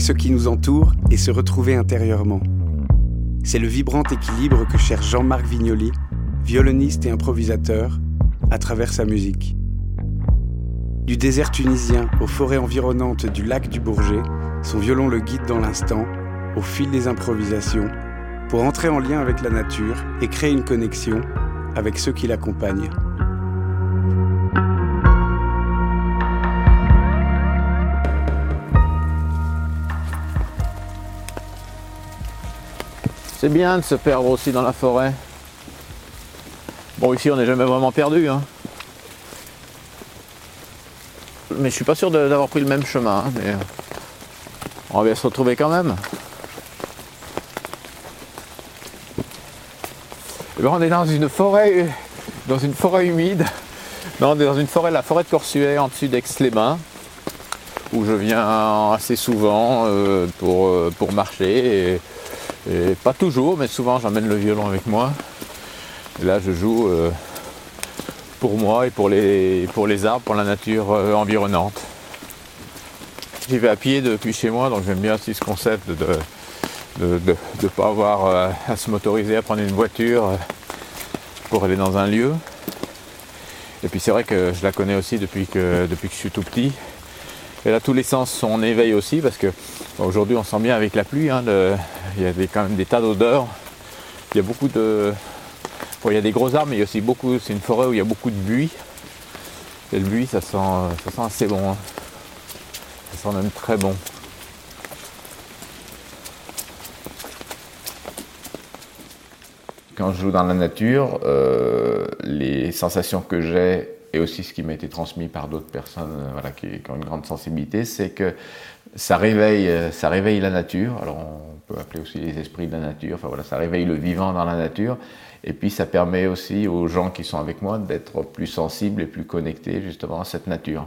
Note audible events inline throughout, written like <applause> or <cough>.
ce qui nous entoure et se retrouver intérieurement. C'est le vibrant équilibre que cherche Jean-Marc Vignoli, violoniste et improvisateur, à travers sa musique. Du désert tunisien aux forêts environnantes du lac du Bourget, son violon le guide dans l'instant, au fil des improvisations, pour entrer en lien avec la nature et créer une connexion avec ceux qui l'accompagnent. C'est bien de se perdre aussi dans la forêt. Bon, ici, on n'est jamais vraiment perdu. Hein. Mais je suis pas sûr d'avoir pris le même chemin. Hein, mais on va bien se retrouver quand même. Et eh ben, on est dans une forêt, dans une forêt humide. On est dans une forêt, la forêt de Corsuet, en dessus d'Aix-les-Bains, où je viens assez souvent euh, pour, euh, pour marcher. Pas toujours, mais souvent j'emmène le violon avec moi. Et là je joue euh, pour moi et pour les, pour les arbres, pour la nature euh, environnante. J'y vais à pied depuis chez moi, donc j'aime bien aussi ce concept de ne de, de, pas avoir euh, à se motoriser, à prendre une voiture pour aller dans un lieu. Et puis c'est vrai que je la connais aussi depuis que, depuis que je suis tout petit. Et là tous les sens sont en éveil aussi parce que aujourd'hui on sent bien avec la pluie, hein, il y a quand même des tas d'odeurs. Il y a beaucoup de. il y a des gros arbres, mais il y a aussi beaucoup. C'est une forêt où il y a beaucoup de buis. Et le buis, ça sent, ça sent assez bon. Hein. Ça sent même très bon. Quand je joue dans la nature, euh, les sensations que j'ai et aussi ce qui m'a été transmis par d'autres personnes euh, voilà, qui, ont une grande sensibilité, c'est que ça réveille, euh, ça réveille la nature. Alors peut appeler aussi les esprits de la nature. Enfin voilà, ça réveille le vivant dans la nature. Et puis ça permet aussi aux gens qui sont avec moi d'être plus sensibles et plus connectés justement à cette nature.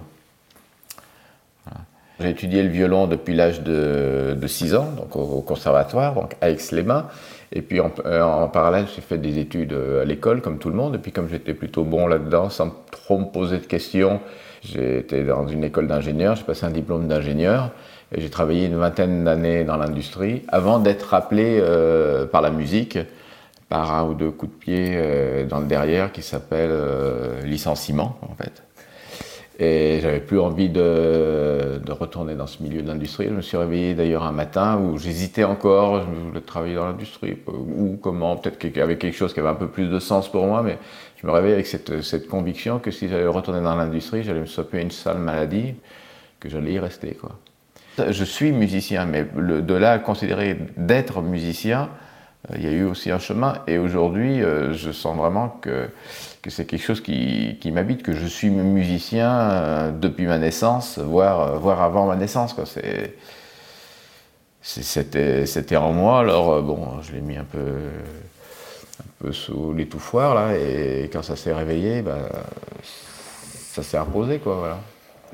J'ai étudié le violon depuis l'âge de, de, 6 ans, donc au, conservatoire, donc à Aix-les-Bains. Et puis en, euh, en parallèle, j'ai fait des études à l'école, comme tout le monde. Et puis comme j'étais plutôt bon là-dedans, sans trop me poser de questions, j'ai été dans une école d'ingénieur, j'ai passé un diplôme d'ingénieur. J'ai travaillé une vingtaine d'années dans l'industrie avant d'être appelé euh, par la musique par un ou deux coups de pied euh, dans le derrière qui s'appelle euh, licenciement en fait. Et j'avais plus envie de, de, retourner dans ce milieu de l'industrie. Je me suis réveillé d'ailleurs un matin où j'hésitais encore, je voulais travailler dans l'industrie ou comment, peut-être avait quelque chose qui avait un peu plus de sens pour moi, mais je me réveillais avec cette, cette conviction que si j'allais retourner dans l'industrie, j'allais me choper une sale maladie, que j'allais y rester quoi. Je suis musicien, mais de là à considérer d'être musicien, euh, il y a eu aussi un chemin. Et aujourd'hui, euh, je sens vraiment que, c'est quelque chose qui, m'habite, que je suis musicien euh, depuis ma naissance, voire, avant ma naissance. C'était, en moi, alors bon, je l'ai mis un peu, un peu sous l'étouffoir, là, et quand ça s'est réveillé, bah, ça s'est imposé, quoi, voilà.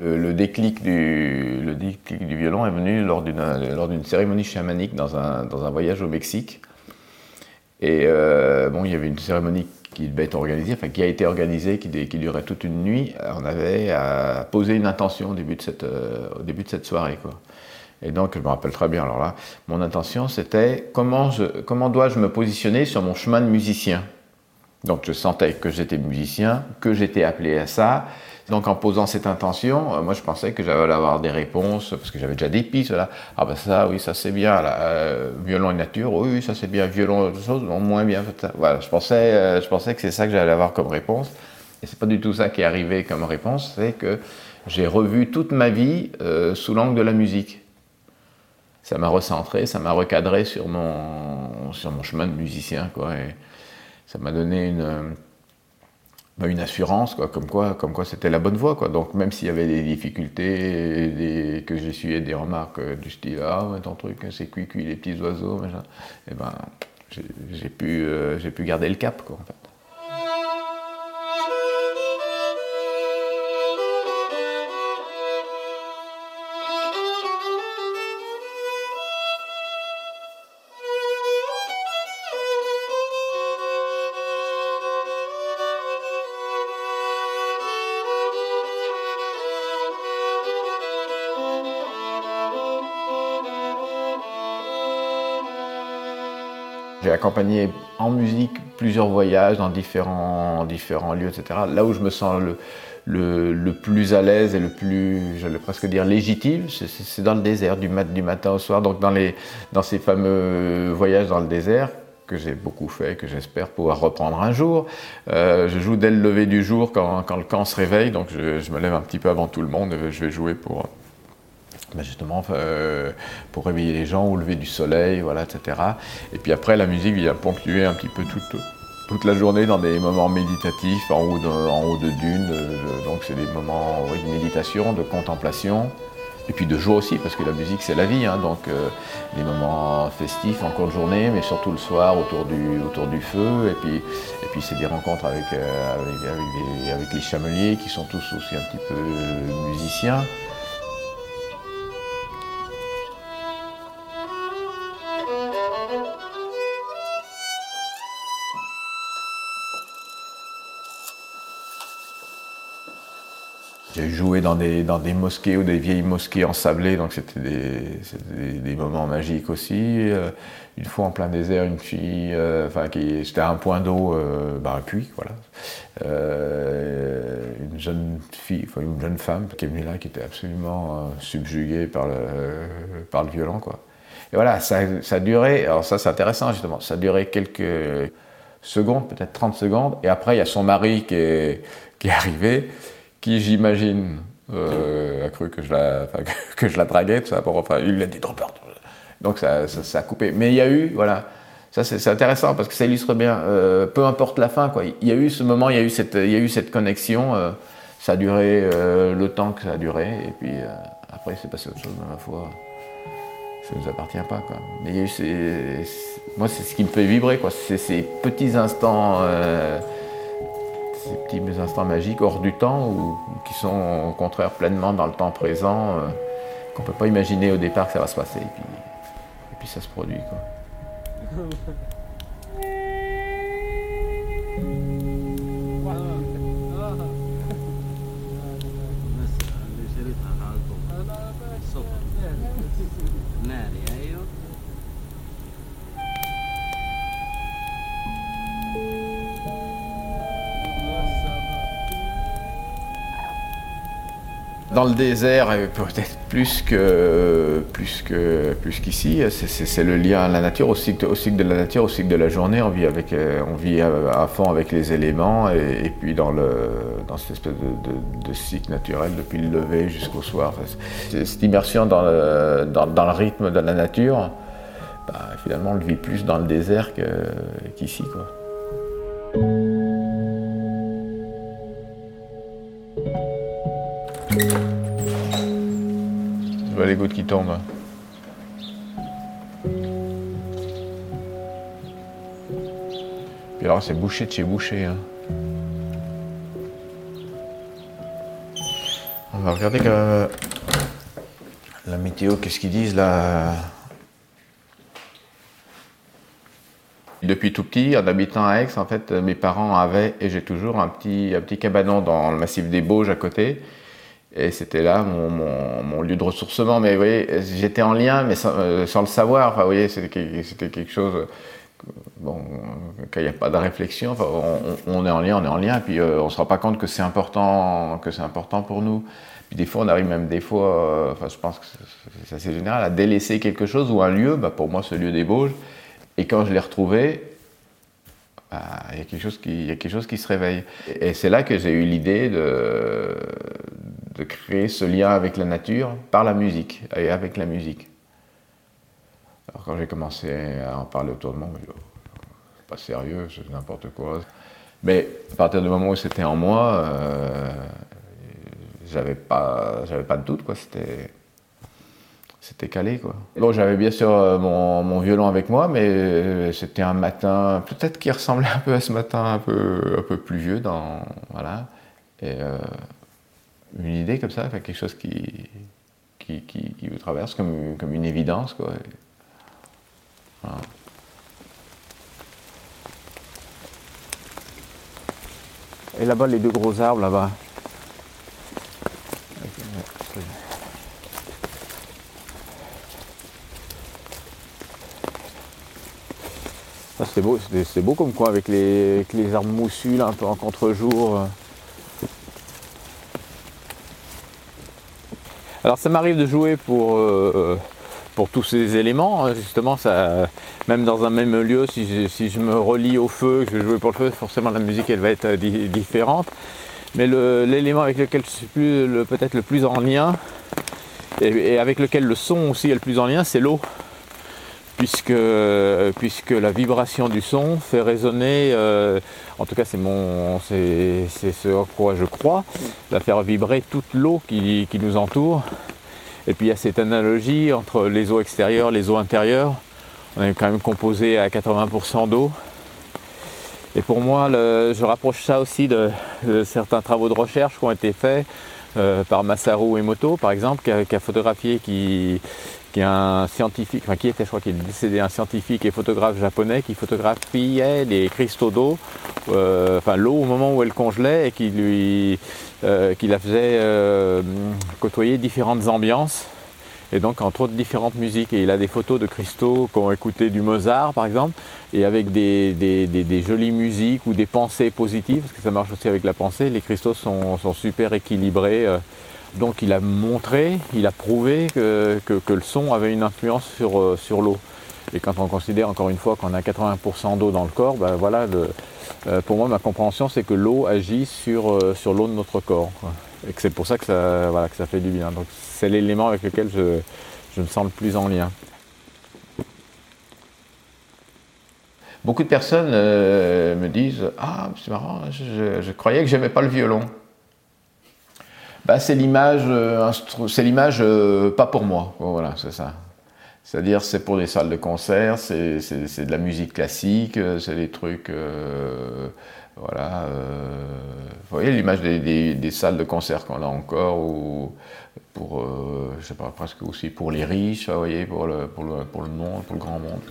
Le, déclic du, le déclic du violon est venu lors d'une cérémonie chamanique dans un, voyage au Mexique. Et euh, bon, il y avait une cérémonie qui devait être organisée, enfin qui a été organisée, qui, qui, durait toute une nuit. On avait à poser une intention au début de cette, euh, soirée. Et donc, je me rappelle très bien, alors là, mon intention c'était comment, comment dois-je me positionner sur mon chemin de musicien? Donc, je sentais que j'étais musicien, que j'étais appelé à ça, donc en posant cette intention, euh, moi je pensais que j'allais avoir des réponses, parce que j'avais déjà des pistes là. Ah ben ça, oui, ça c'est bien. Euh, violon et nature, oui, ça c'est bien, violon, autre chose, moins bien. Voilà, je pensais, euh, je pensais que c'est ça que j'allais avoir comme réponse. Et c'est pas du tout ça qui est arrivé comme réponse, c'est que j'ai revu toute ma vie sous l'angle de la musique. Ça m'a recentré, ça m'a recadré sur mon, sur mon chemin de musicien, quoi. Ça m'a donné une bah, une assurance, quoi, comme quoi, c'était la bonne voie, quoi. Donc même s'il y avait des difficultés, des, que j'essuyais des remarques euh, du style ah ouais, ton truc c'est cuit cuit les petits oiseaux, eh ben j'ai pu euh, j'ai pu garder le cap, quoi, en. J'ai accompagné en musique plusieurs voyages dans différents, différents lieux, etc. Là où je me sens le, le, plus à l'aise et le plus, j'allais presque dire légitime, c'est dans le désert, du, mat, du matin au soir. Donc dans, les, dans ces fameux voyages dans le désert, que j'ai beaucoup fait, que j'espère pouvoir reprendre un jour. Euh, je joue dès le lever du jour quand, quand le camp se réveille, donc je, je, me lève un petit peu avant tout le monde. Je vais jouer pour, ben justement euh, pour réveiller les gens au lever du soleil, voilà, etc. Et puis après, la musique vient ponctuer un petit peu toute, toute la journée dans des moments méditatifs en haut de, en haut de dunes. Euh, donc c'est des moments oui, de méditation, de contemplation. Et puis de joie aussi, parce que la musique c'est la vie, hein, donc euh, des moments festifs en cours de journée, mais surtout le soir autour du, autour du feu. Et puis, et puis c'est des rencontres avec, euh, avec les chameliers qui sont tous aussi un petit peu musiciens. J'ai joué dans des, dans des mosquées ou des vieilles mosquées ensablées, donc c'était des, des, moments magiques aussi. Euh, une fois en plein désert, une fille, euh, enfin, qui c'était un point d'eau, euh, bah, un puits, voilà. Une jeune fille, une jeune femme qui est venue là, qui était absolument subjuguée par le, par le violon, quoi. Et voilà, ça, ça a duré, alors ça c'est intéressant justement, ça duré quelques secondes, peut-être 30 secondes, et après il y a son mari qui est, qui est arrivé qui, j'imagine, euh, a cru que je la, <laughs> que, je la draguais, ça. Enfin, il l'a dit trop peur. Donc ça, ça, a coupé. Mais il y a eu, voilà, ça c'est intéressant parce que ça illustre bien, euh, peu importe la fin, quoi. Il y a eu ce moment, il y a eu cette, il y a eu cette connexion. Euh, ça a duré le temps que ça a duré, et puis après c'est passé autre chose, ma foi, ça nous appartient pas, quoi. Mais il y a eu ces, moi c'est ce qui me fait vibrer, quoi. C'est ces petits instants ces petits instants magiques hors du temps ou qui sont au contraire pleinement dans le temps présent, euh, qu'on ne peut pas imaginer au départ que ça va se passer. Et puis, et puis ça se produit. Quoi. <laughs> Dans le désert, peut-être plus que plus que plus qu'ici, c'est le lien à la nature, au cycle, au cycle, de la nature, au cycle de la journée. On vit avec, on vit à, fond avec les éléments et, puis dans le dans cette espèce de, cycle naturel depuis le lever jusqu'au soir. Cette immersion dans le, dans, le rythme de la nature, bah, finalement, on le vit plus dans le désert qu'ici, qu quoi. Je vois les gouttes qui tombent. Puis alors c'est bouché de chez bouché. Hein. On va regarder que la météo, qu'est-ce qu'ils disent là Depuis tout petit, en habitant à Aix, en fait, mes parents avaient, et j'ai toujours, un petit, un petit cabanon dans le massif des Bauges à côté. Et c'était là mon, mon, lieu de ressourcement. Mais vous voyez, j'étais en lien, mais sans, euh, le savoir. Enfin, vous voyez, c'était, quelque chose. Bon, quand il n'y a pas de réflexion, enfin, on, est en lien, on est en lien, puis euh, on ne se rend pas compte que c'est important, important pour nous. Puis des fois, on arrive même des fois, euh, enfin, je pense que c'est assez général, à délaisser quelque chose ou un lieu. Bah, pour moi, ce lieu Bauges. Et quand je l'ai retrouvé, bah, il y a quelque chose qui, se réveille. Et c'est là que j'ai eu l'idée de créer ce lien avec la nature par la musique et avec la musique. Alors quand j'ai commencé à en parler autour de moi, je c'est pas sérieux, c'est n'importe quoi. Mais à partir du moment où c'était en moi, euh, j'avais pas, j'avais pas de doute quoi. C'était, c'était calé quoi. Bon, j'avais bien sûr mon, mon, violon avec moi, mais c'était un matin, peut-être qui ressemblait un peu à ce matin, un peu, un peu pluvieux dans, voilà. Euh, une idée comme ça, quelque chose qui, qui, vous traverse comme, comme une évidence. Quoi. Et là-bas, les deux gros arbres, là-bas. c'est beau, c'est beau comme quoi avec les, les arbres moussus un peu en contre-jour. Alors ça m'arrive de jouer pour, euh, pour tous ces éléments. Hein. Justement, ça, même dans un même lieu, si je, me relie au feu, que je vais jouer pour le feu, forcément la musique elle va être différente. Mais l'élément avec lequel je suis peut-être le plus en lien, et, avec lequel le son aussi est le plus en lien, c'est l'eau. Puisque, puisque la vibration du son fait résonner, euh, en tout cas c'est mon c'est ce à quoi je crois, va faire vibrer toute l'eau qui, qui, nous entoure. Et puis il y a cette analogie entre les eaux extérieures, les eaux intérieures. On est quand même composé à 80% d'eau. Et pour moi, je rapproche ça aussi de, certains travaux de recherche qui ont été faits euh, par Masaru Emoto, par exemple, qui a, photographié, qui, est un scientifique, enfin qui était, je crois qu'il est décédé, un scientifique et photographe japonais qui photographiait les cristaux d'eau, euh, enfin l'eau au moment où elle congelait et qui lui, euh, qui la faisait côtoyer différentes ambiances et donc entre autres différentes musiques. Et il a des photos de cristaux qui ont écouté du Mozart par exemple, et avec des, des, jolies musiques ou des pensées positives, parce que ça marche aussi avec la pensée, les cristaux sont, super équilibrés. Euh. Donc il a montré, il a prouvé que, le son avait une influence sur, euh, sur l'eau. Et quand on considère encore une fois qu'on a 80% d'eau dans le corps, ben voilà, euh, pour moi ma compréhension c'est que l'eau agit sur, sur l'eau de notre corps. Et que c'est pour ça que ça, voilà, que fait du bien. Donc c'est l'élément avec lequel je, je me sens le plus en lien. Beaucoup de personnes euh, me disent Ah, c'est marrant, je, croyais que j'aimais pas le violon. Bah, c'est l'image, euh, c'est l'image euh, pas pour moi. Voilà, c'est ça. C'est-à-dire, c'est pour des salles de concert, c'est, de la musique classique, c'est des trucs. voilà. vous voyez l'image des, salles de concert qu'on a encore, ou pour, je sais presque aussi pour les riches, vous pour le monde, pour le grand monde.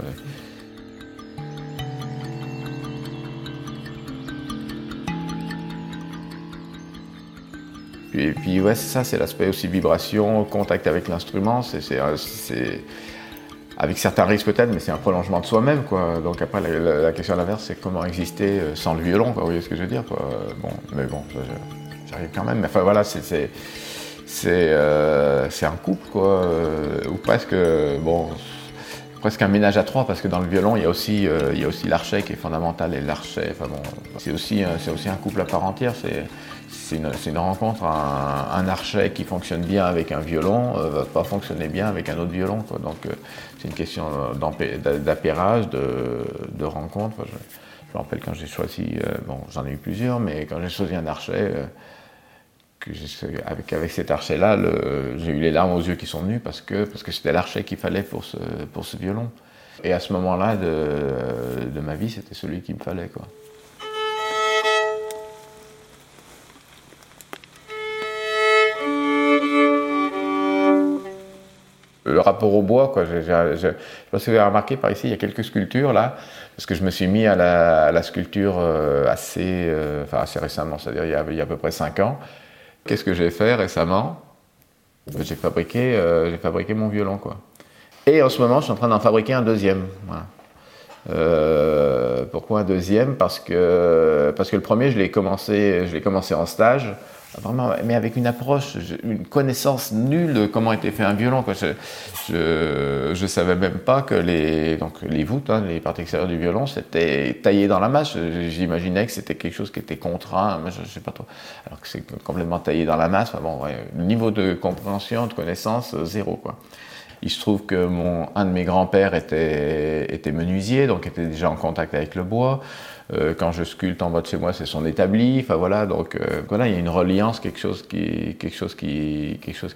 Et puis ouais, ça, c'est l'aspect aussi vibration, contact avec l'instrument, c'est avec certains risques peut-être, mais c'est un prolongement de soi-même. Donc après, la, question à l'inverse, c'est comment exister euh, sans le violon. Vous voyez ce que je veux dire, quoi. Bon, mais bon, j'arrive quand même. Mais enfin voilà, c'est c'est euh, un couple, quoi, euh, ou presque, bon, presque un ménage à trois, parce que dans le violon, il y a aussi, il y a aussi l'archet qui est fondamental, et l'archet, enfin bon, c'est aussi, c'est aussi un couple à part entière, c'est c'est une, rencontre. Un, archet qui fonctionne bien avec un violon ne euh, va pas fonctionner bien avec un autre violon. Donc euh, c'est une question d'appairage, de, rencontre. je, me rappelle quand j'ai choisi, euh, bon j'en ai eu plusieurs, mais quand j'ai choisi un archet, avec, avec cet archet-là, j'ai eu les larmes aux yeux qui sont venues parce que parce que c'était l'archet qu'il fallait pour ce, pour ce violon. Et à ce moment-là de, de ma vie, c'était celui qu'il me fallait. Quoi. le rapport au bois, quoi. Je, je, pense que vous avez remarqué par ici, il y a quelques sculptures là, parce que je me suis mis à la, sculpture euh, assez, euh, enfin assez récemment, c'est-à-dire il, y a à peu près 5 ans. Qu'est-ce que j'ai fait récemment? J'ai fabriqué, euh, fabriqué mon violon, quoi. Et en ce moment, je suis en train d'en fabriquer un deuxième. pourquoi un deuxième? Parce que parce que le premier, je l'ai commencé, je l'ai commencé en stage vraiment, mais avec une approche, une connaissance nulle de comment était fait un violon. Quoi. Je ne savais même pas que les, donc les voûtes, hein, les parties extérieures du violon, c'était taillé dans la masse. J'imaginais que c'était quelque chose qui était contraint, mais je ne sais pas trop. Alors que c'est complètement taillé dans la masse. bon, le niveau de compréhension, de connaissance, euh, zéro. Quoi. Il se trouve que mon, un de mes grands-pères était, était menuisier, donc était déjà en contact avec le bois. Euh, quand je sculpte en bas de chez moi, c'est son établi. Enfin voilà, donc euh, voilà, il y a une reliance, quelque chose qui,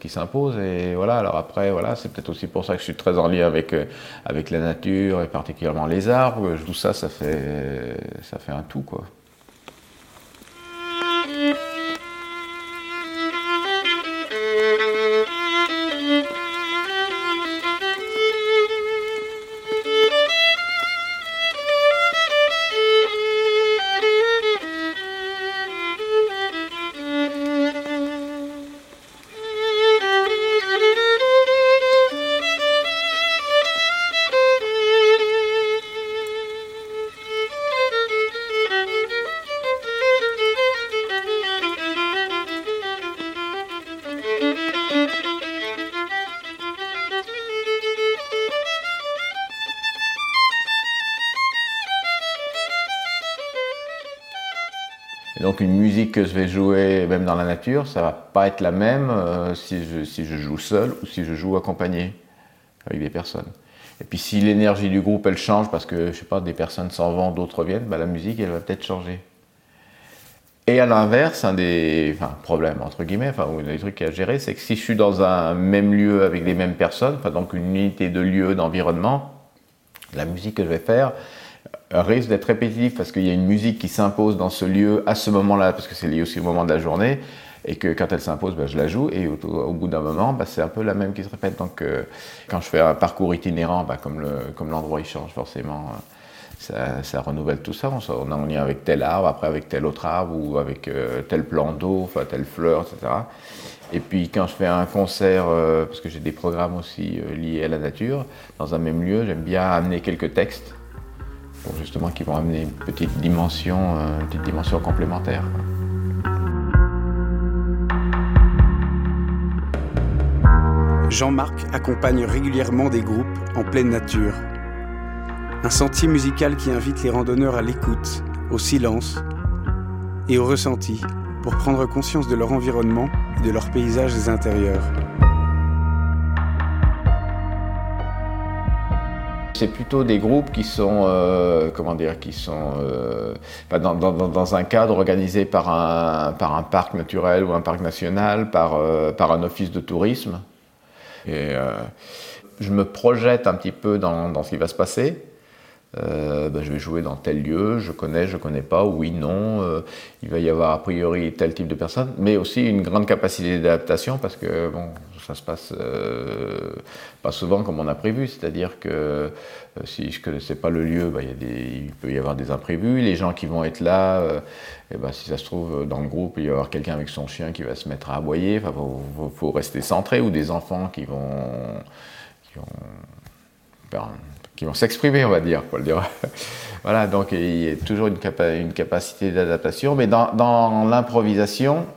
s'impose. Et voilà, alors après, voilà, c'est peut-être aussi pour ça que je suis très en lien avec euh, la nature et particulièrement les arbres. Tout ça, ça fait ça fait un tout. Donc une musique que je vais jouer même dans la nature, ça va pas être la même euh, si, je, si je joue seul ou si je joue accompagné avec des personnes. Et puis si l'énergie du groupe elle change parce que je sais pas des personnes s'en vont, d'autres viennent, bah, la musique elle va peut-être changer. Et à l'inverse, un des problèmes entre guillemets, enfin ou des trucs à gérer, c'est que si je suis dans un même lieu avec les mêmes personnes, enfin, donc une unité de lieu, d'environnement, la musique que je vais faire risque d'être répétitive parce qu'il y a une musique qui s'impose dans ce lieu à ce moment-là, parce que c'est lié aussi au moment de la journée, et que quand elle s'impose, ben, je la joue, et au, bout d'un moment, ben, c'est un peu la même qui se répète. Donc euh, quand je fais un parcours itinérant, ben, comme, le, comme l'endroit il change forcément, euh, ça, renouvelle tout ça. On, est en lien avec tel arbre, après avec tel autre arbre, ou avec euh, tel plan d'eau, enfin telle fleur, etc. Et puis quand je fais un concert, parce que j'ai des programmes aussi liés à la nature, dans un même lieu, j'aime bien amener quelques textes justement qui vont amener une petite dimension, euh, une petite dimension complémentaire. Jean-Marc accompagne régulièrement des groupes en pleine nature. Un sentier musical qui invite les randonneurs à l'écoute, au silence et au ressenti pour prendre conscience de leur environnement et de leurs paysages intérieurs. C'est plutôt des groupes qui sont, euh, comment dire, qui sont euh, dans, dans, un cadre organisé par un, par un parc naturel ou un parc national, par, euh, par un office de tourisme. Et je me projette un petit peu dans, dans ce qui va se passer. Euh, ben, je vais jouer dans tel lieu, je connais, je connais pas, oui, non. Euh, il va y avoir a priori tel type de personne, mais aussi une grande capacité d'adaptation parce que bon, ça se passe euh, pas souvent comme on a prévu. C'est-à-dire que si je connaissais pas le lieu, ben, il, il, peut y avoir des imprévus. Les gens qui vont être là, et ben, si ça se trouve dans le groupe, il va y avoir quelqu'un avec son chien qui va se mettre à aboyer. Enfin, faut, rester centré ou des enfants qui vont, qui vont ben, qui vont s'exprimer, on va dire, pour le dire. <laughs> voilà, donc il y a toujours une, capa une capacité d'adaptation, mais dans, l'improvisation,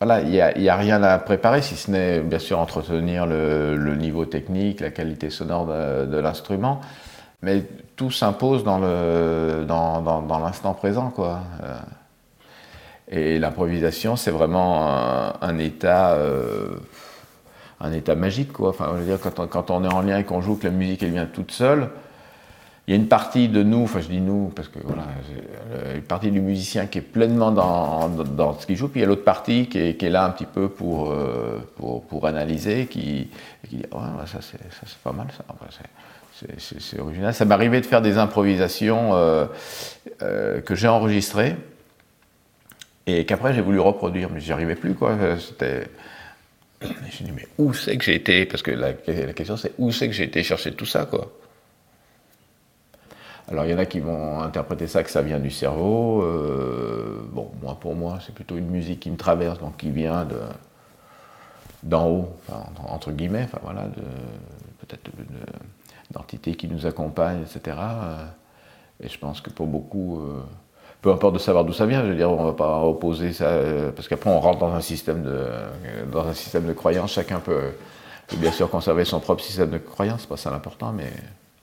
voilà, il n'y a, rien à préparer, si ce n'est bien sûr entretenir le, niveau technique, la qualité sonore de, l'instrument, mais tout s'impose dans l'instant dans, présent, quoi. Et l'improvisation, c'est vraiment un, un état... Euh, un état magique, quoi. Enfin, je veux dire, quand on, est en lien et qu'on joue, que la musique, elle vient toute seule, il y a une partie de nous, enfin je dis nous, parce que voilà, une partie du musicien qui est pleinement dans, dans, ce qu'il joue, puis il y a l'autre partie qui est, qui est, là un petit peu pour, euh, pour, pour, analyser, qui, qui dit, ouais, ça c'est pas mal ça, c'est original. Ça m'est arrivé de faire des improvisations euh, euh, que j'ai enregistrées et qu'après j'ai voulu reproduire, mais j'y arrivais plus, quoi. C'était je dis, mais où c'est que j'ai été? Parce que la, question, c'est où c'est que j'ai été chercher tout ça, quoi? Alors, il y en a qui vont interpréter ça que ça vient du cerveau. Euh, bon, moi, pour moi, c'est plutôt une musique qui me traverse, donc qui vient de d'en haut, entre guillemets, enfin voilà, peut-être d'entités qui nous accompagnent, etc. Et je pense que pour beaucoup, euh, peu importe de savoir d'où ça vient, je veux dire, on ne va pas opposer ça, euh, parce qu'après on rentre dans un système de, dans un système de croyance, chacun peut, bien sûr conserver son propre système de croyance, pas ça l'important, mais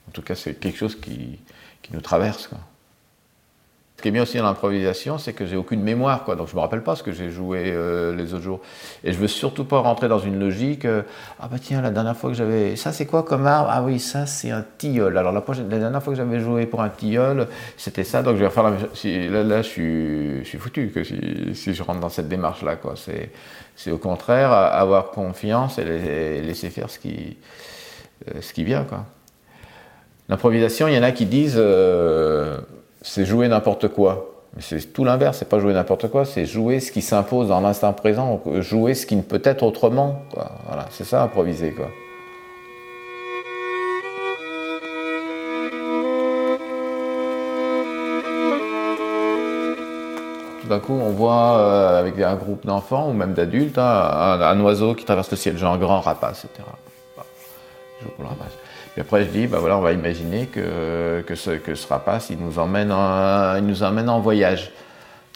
en tout cas c'est quelque chose qui, qui nous traverse. Ce qui est bien aussi dans l'improvisation, c'est que j'ai aucune mémoire, quoi. Donc je me rappelle pas ce que j'ai joué euh, les autres jours. Et je veux surtout pas rentrer dans une logique. Euh, ah bah tiens, la dernière fois que j'avais, ça c'est quoi comme arbre Ah oui, ça c'est un tilleul. Alors la, prochaine, la dernière fois que j'avais joué pour un tilleul, c'était ça. Donc je vais faire la si, là, là, je suis, foutu que si, je rentre dans cette démarche là, quoi. C'est, c'est au contraire avoir confiance et laisser faire ce qui, euh, ce qui vient, quoi. L'improvisation, il y en a qui disent. C'est jouer n'importe quoi. Mais c'est tout l'inverse, c'est pas jouer n'importe quoi, c'est jouer ce qui s'impose dans l'instant présent, jouer ce qui ne peut être autrement. Voilà, c'est ça improviser quoi. Tout d'un coup, on voit euh, avec un groupe d'enfants ou même d'adultes hein, un, oiseau qui traverse le ciel, genre un grand rapace, etc. Je joue pour le rapace. Et après, je dis, bah voilà, on va imaginer que, que, ce, que ce rapace, il nous emmène en, il nous emmène en voyage.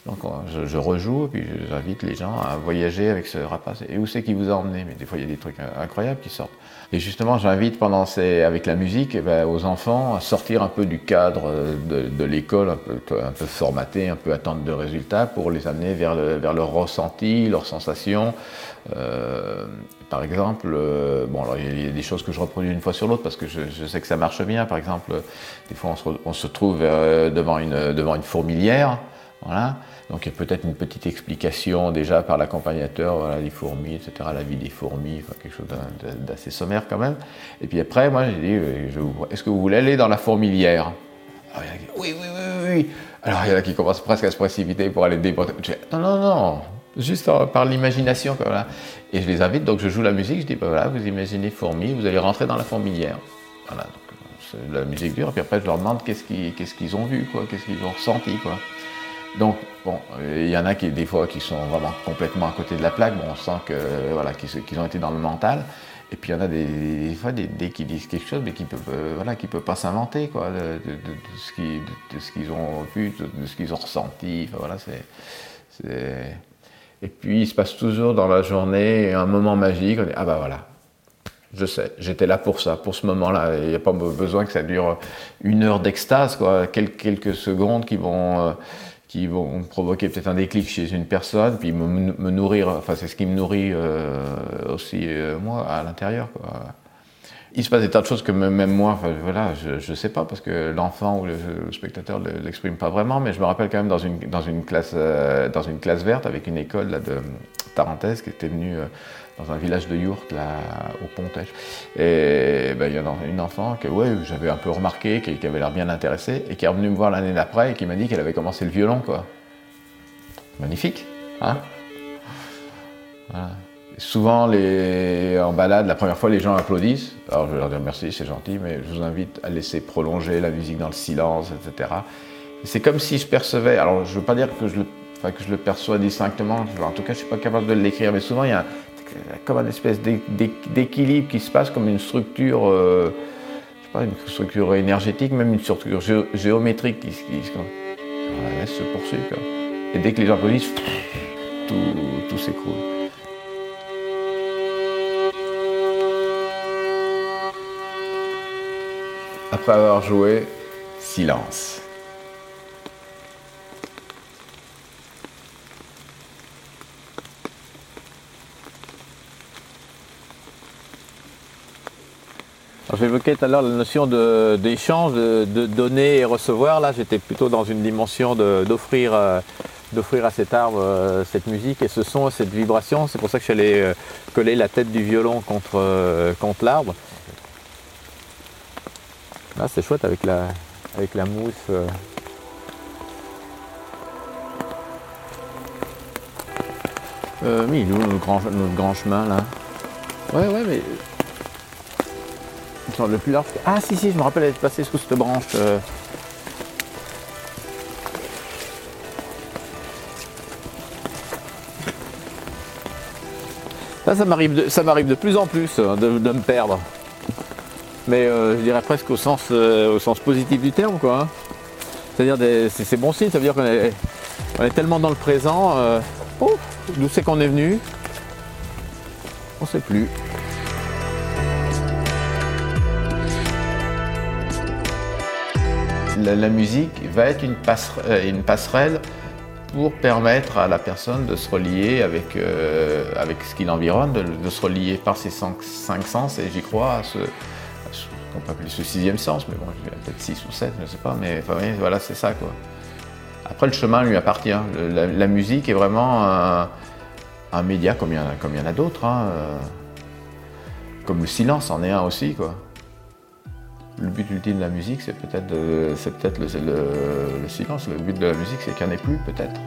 Donc je, rejoue, puis j'invite les gens à voyager avec ce rapace. Et où c'est qui vous a emmené Mais des fois, il y a des trucs incroyables qui sortent. Et justement, j'invite pendant ces, avec la musique, eh ben, aux enfants à sortir un peu du cadre de, l'école, un peu, formaté, un peu attente de résultats, pour les amener vers, le, vers leur ressenti, leurs sensations. Euh, par exemple, euh, bon, il y a des choses que je reproduis une fois sur l'autre parce que je, sais que ça marche bien. Par exemple, des fois on se, on se trouve euh, devant, une, devant une fourmilière. Voilà. Donc il y a peut-être une petite explication déjà par l'accompagnateur, les fourmis, etc., la vie des fourmis, quelque chose d'assez sommaire quand même. Et puis après, moi j'ai dit, euh, est-ce que vous voulez aller dans la fourmilière? Alors, il y a oui, oui, oui, oui. Alors il y en a qui commencent presque à se précipiter pour aller déporter. Non, non, non, juste par l'imagination. Et je les invite, donc je joue la musique, je dis, bah, voilà, vous imaginez fourmis, vous allez rentrer dans la fourmilière. Voilà, donc la musique dure, puis après je leur demande qu'est-ce qu'ils ont vu, quoi, qu'est-ce qu'ils ont ressenti. Quoi. Donc, bon, il y en a qui, des fois, qui sont vraiment complètement à côté de la plaque. On sent que, voilà, qu'ils ont été dans le mental. Et puis, il y en a des, fois, des, qui disent quelque chose, mais qui ne peuvent, euh, voilà, qui pas s'inventer, quoi, de, ce qu'ils ont vu, de, ce qu'ils ont ressenti. Enfin, voilà, c'est. Et puis, il se passe toujours dans la journée un moment magique. On dit, ah bah voilà, je sais, j'étais là pour ça, pour ce moment-là. Il n'y a pas besoin que ça dure une heure d'extase, quoi. Quelques, secondes qui vont, euh, qui vont provoquer peut-être un déclic chez une personne, puis me, nourrir, enfin c'est ce qui me nourrit euh, aussi euh, moi à l'intérieur. Il se passe des tas de choses que même moi, voilà, je ne sais pas parce que l'enfant ou le, spectateur ne l'exprime pas vraiment, mais je me rappelle quand même dans une, dans une, classe, euh, dans une classe verte avec une école là, de Tarentaise qui était venue dans un village de Yourte, là, au Pontèche. Et ben, il y a une enfant que ouais, j'avais un peu remarqué, qui, avait l'air bien intéressée, et qui est revenue me voir l'année d'après et qui m'a dit qu'elle avait commencé le violon, quoi. Magnifique, hein Souvent, en balade, la première fois, les gens applaudissent. Alors, je vais leur dire merci, c'est gentil, mais je vous invite à laisser prolonger la musique dans le silence, etc. C'est comme si je percevais, alors je ne veux pas dire que je le perçois distinctement, en tout cas je ne suis pas capable de l'écrire, mais souvent il y a comme une espèce d'équilibre qui se passe, comme une structure, euh, je sais pas, une structure énergétique, même une structure géométrique qui, se poursuit. Et dès que les gens tout, tout s'écroule. Après avoir joué, silence. J'évoquais tout à l'heure la notion d'échange, de, donner et recevoir. Là, j'étais plutôt dans une dimension d'offrir euh, d'offrir à cet arbre euh, cette musique et ce son, cette vibration. C'est pour ça que allé euh, coller la tête du violon contre, contre l'arbre. Là, c'est chouette avec la, avec la mousse. oui, nous, notre grand, notre grand chemin là. Ouais, ouais, mais le plus large. Ah si si, je me rappelle être passé sous cette branche. Euh. Là, ça m'arrive de, ça m'arrive de plus en plus hein, de, me perdre. Mais euh, je dirais presque au sens, euh, au sens positif du terme, quoi. Hein. C'est-à-dire, c'est, bon signe, ça veut dire qu'on est, tellement dans le présent. oh, d'où c'est qu'on est venu? On sait plus. La, musique va être euh, une passerelle, pour permettre à la personne de se relier avec, euh, avec ce qui l'environne, de, se relier par ses cinq, sens, et j'y crois, à ce, qu'on peut appeler ce sixième sens, mais bon, peut-être six ou sept, je ne sais pas, mais voilà, c'est ça. Après, le chemin lui appartient. La, musique est vraiment un, média comme il y en a, comme il y en a d'autres, hein, euh, comme le silence en est un aussi quoi le but ultime de la musique, c'est peut-être peut le, le, silence. Le but de la musique, c'est qu'il n'y en ait plus, peut-être.